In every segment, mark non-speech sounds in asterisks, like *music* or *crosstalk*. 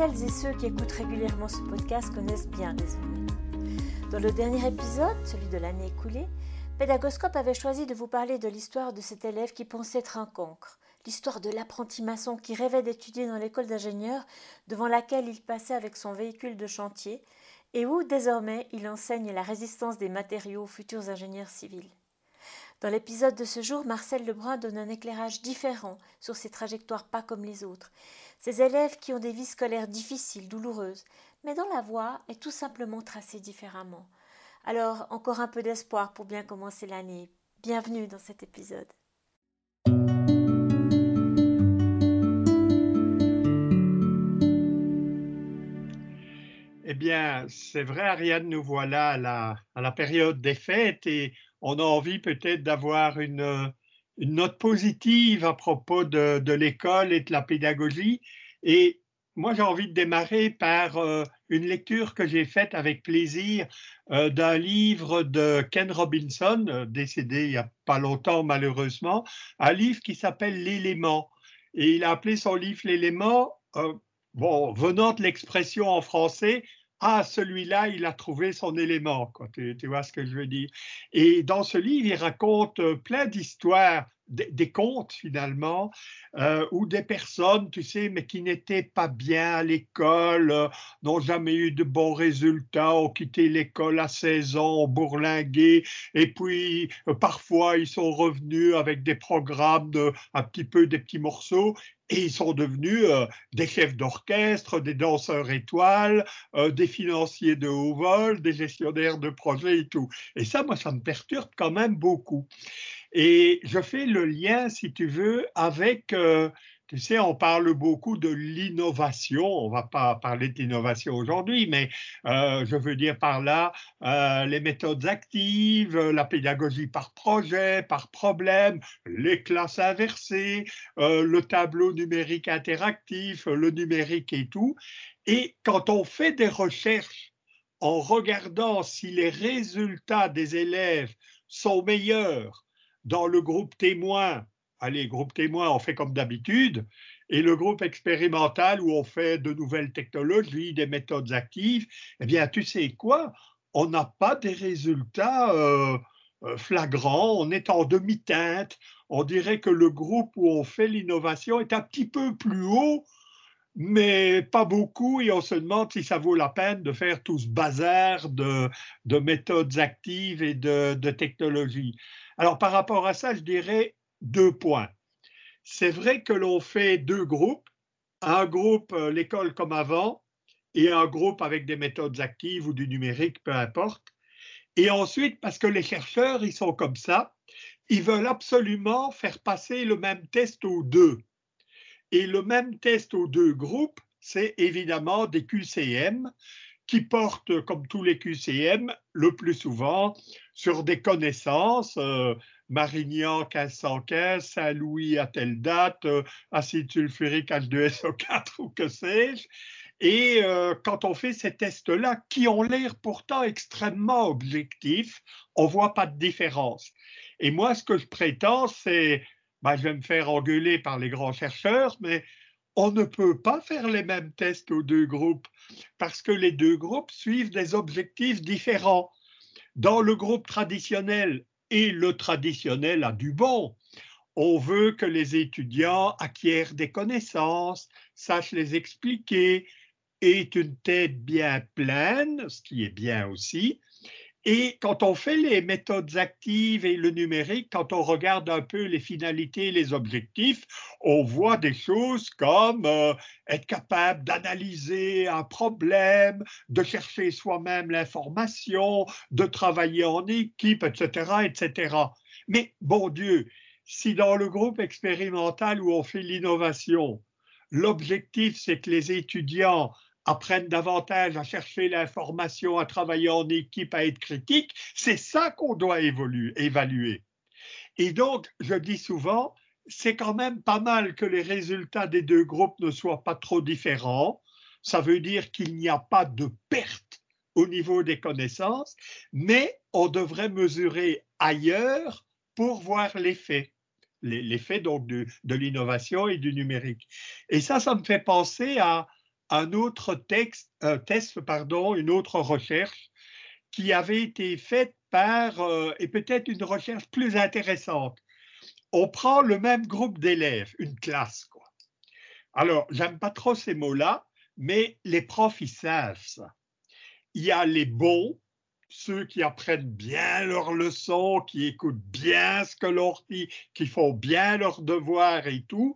celles et ceux qui écoutent régulièrement ce podcast connaissent bien désormais. Dans le dernier épisode, celui de l'année écoulée, Pédagoscope avait choisi de vous parler de l'histoire de cet élève qui pensait être un cancre, l'histoire de l'apprenti maçon qui rêvait d'étudier dans l'école d'ingénieur devant laquelle il passait avec son véhicule de chantier et où désormais il enseigne la résistance des matériaux aux futurs ingénieurs civils. Dans l'épisode de ce jour, Marcel Lebrun donne un éclairage différent sur ces trajectoires pas comme les autres, ces élèves qui ont des vies scolaires difficiles, douloureuses, mais dont la voie est tout simplement tracée différemment. Alors, encore un peu d'espoir pour bien commencer l'année. Bienvenue dans cet épisode. Eh bien, c'est vrai, Ariane, nous voilà à la, à la période des fêtes et on a envie peut-être d'avoir une, une, note positive à propos de, l'école et de la pédagogie. Et moi, j'ai envie de démarrer par euh, une lecture que j'ai faite avec plaisir euh, d'un livre de Ken Robinson, euh, décédé il n'y a pas longtemps malheureusement, un livre qui s'appelle L'élément. Et il a appelé son livre L'élément, bon, venant de l'expression en français, ah, celui-là, il a trouvé son élément, Tu, vois ce que je veux dire? Et dans ce livre, il raconte euh, plein d'histoires, des, contes finalement, euh, où des personnes, tu sais, mais qui n'étaient pas bien à l'école, euh, n'ont jamais eu de bons résultats, ont quitté l'école à 16 ans, ont bourlingué, et puis parfois ils sont revenus avec des programmes de un petit peu des petits morceaux, et ils sont devenus euh, des chefs d'orchestre, des danseurs étoiles, euh, des financiers de haut vol, des gestionnaires de projets et tout. Et ça, moi, ça me perturbe quand même beaucoup. Et je fais le lien, si tu veux, avec euh, tu sais, on parle beaucoup de l'innovation. On ne va pas parler de l'innovation aujourd'hui, mais euh, je veux dire par là euh, les méthodes actives, la pédagogie par projet, par problème, les classes inversées, le tableau numérique interactif, le numérique et tout. Et quand on fait des recherches en regardant si les résultats des élèves sont meilleurs dans le groupe témoin. Allez, groupe témoin, on fait comme d'habitude, et le groupe expérimental où on fait de nouvelles technologies, des méthodes actives, eh bien, tu sais quoi, on n'a pas des résultats euh, euh, flagrants, on est en demi-teinte, on dirait que le groupe où on fait l'innovation est un petit peu plus haut, mais pas beaucoup, et on se demande si ça vaut la peine de faire tout ce bazar de, de méthodes actives et de, de technologies. Alors, par rapport à ça, je dirais, deux points. C'est vrai que l'on fait deux groupes, un groupe euh, l'école comme avant et un groupe avec des méthodes actives ou du numérique, peu importe. Et ensuite, parce que les chercheurs, ils sont comme ça, ils veulent absolument faire passer le même test aux deux. Et le même test aux deux groupes, c'est évidemment des QCM qui portent, comme tous les QCM, le plus souvent sur des connaissances, euh, Marignan 1515, Saint-Louis à telle date, euh, acide sulfurique H2SO4 *laughs* ou que sais-je. Et euh, quand on fait ces tests-là, qui ont l'air pourtant extrêmement objectifs, on voit pas de différence. Et moi, ce que je prétends, c'est, bah, je vais me faire engueuler par les grands chercheurs, mais on ne peut pas faire les mêmes tests aux deux groupes parce que les deux groupes suivent des objectifs différents. Dans le groupe traditionnel, et le traditionnel a du bon. On veut que les étudiants acquièrent des connaissances, sachent les expliquer, aient une tête bien pleine, ce qui est bien aussi, et quand on fait les méthodes actives et le numérique, quand on regarde un peu les finalités, les objectifs, on voit des choses comme euh, être capable d'analyser un problème, de chercher soi-même l'information, de travailler en équipe, etc., etc. Mais bon Dieu, si dans le groupe expérimental où on fait l'innovation, l'objectif c'est que les étudiants apprennent davantage à chercher l'information, à travailler en équipe, à être critique, c'est ça qu'on doit évaluer. Et donc, je dis souvent, c'est quand même pas mal que les résultats des deux groupes ne soient pas trop différents. Ça veut dire qu'il n'y a pas de perte au niveau des connaissances, mais on devrait mesurer ailleurs pour voir l'effet l'effet donc de, de l'innovation et du numérique. Et ça, ça me fait penser à, un autre texte, test, pardon, une autre recherche qui avait été faite par, euh, et peut-être une recherche plus intéressante. On prend le même groupe d'élèves, une classe, quoi. Alors, j'aime pas trop ces mots-là, mais les profs, ils savent ça. Il y a les bons, ceux qui apprennent bien leurs leçons, qui écoutent bien ce que l'on dit, qui font bien leurs devoirs et tout.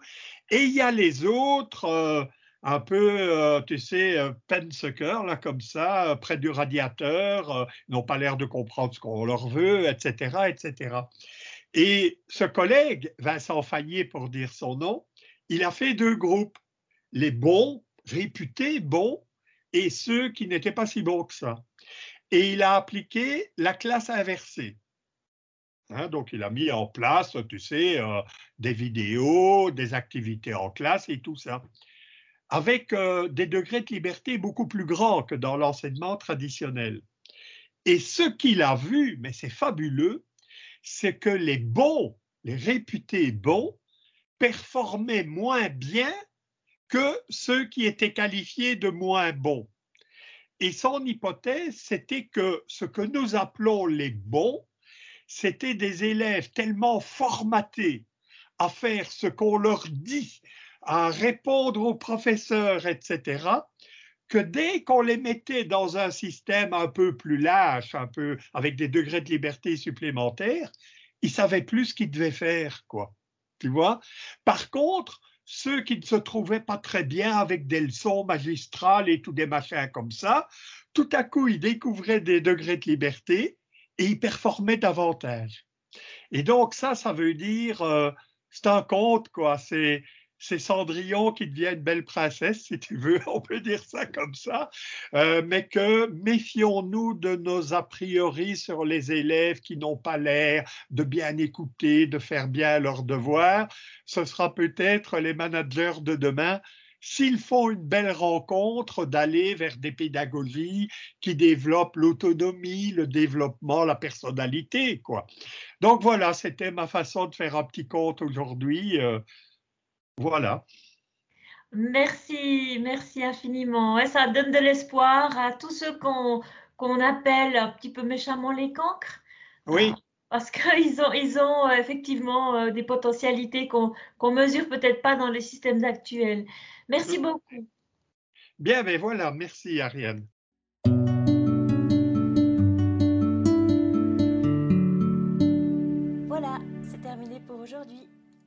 Et il y a les autres, euh, un peu, euh, tu sais, euh, sucker là, comme ça, euh, près du radiateur, ils n'ont pas l'air de comprendre ce qu'on leur veut, etc., etc. Et ce collègue, Vincent Fayet, pour dire son nom, il a fait deux groupes, les bons, réputés bons, et ceux qui n'étaient pas si bons que ça. Et il a appliqué la classe inversée. Hein, donc, il a mis en place, tu sais, des vidéos, des activités en classe et tout ça avec euh, des degrés de liberté beaucoup plus grands que dans l'enseignement traditionnel. Et ce qu'il a vu, mais c'est fabuleux, c'est que les bons, les réputés bons, performaient moins bien que ceux qui étaient qualifiés de moins bons. Et son hypothèse, c'était que ce que nous appelons les bons, c'était des élèves tellement formatés à faire ce qu'on leur dit à répondre aux professeurs, etc., que dès qu'on les mettait dans un système un peu plus lâche, un peu avec des degrés de liberté supplémentaires, ils savaient plus ce qu'ils devaient faire, quoi. Tu vois? Par contre, ceux qui ne se trouvaient pas très bien avec des leçons magistrales et tout des machins comme ça, tout à coup, ils découvraient des degrés de liberté et ils performaient davantage. Et donc ça, ça veut dire, euh, c'est un conte, quoi. C'est c'est Cendrillon qui devient une belle princesse, si tu veux, *laughs* on peut dire ça comme ça, euh, mais que méfions-nous de nos a priori sur les élèves qui n'ont pas l'air de bien écouter, de faire bien leurs devoirs? Ce sera peut-être les managers de demain s'ils font une belle rencontre, d'aller vers des pédagogies qui développent l'autonomie, le développement, la personnalité, quoi. Donc voilà, c'était ma façon de faire un petit compte aujourd'hui. Euh, voilà. Merci, merci infiniment. ça donne de l'espoir à tous ceux qu'on appelle un petit peu méchamment les cancres. Oui. Parce qu'ils *laughs* ont, ils ont euh, effectivement euh, des potentialités qu'on ne mesure peut-être pas dans les systèmes actuels. Merci beaucoup. Bien, ben voilà, merci Ariane.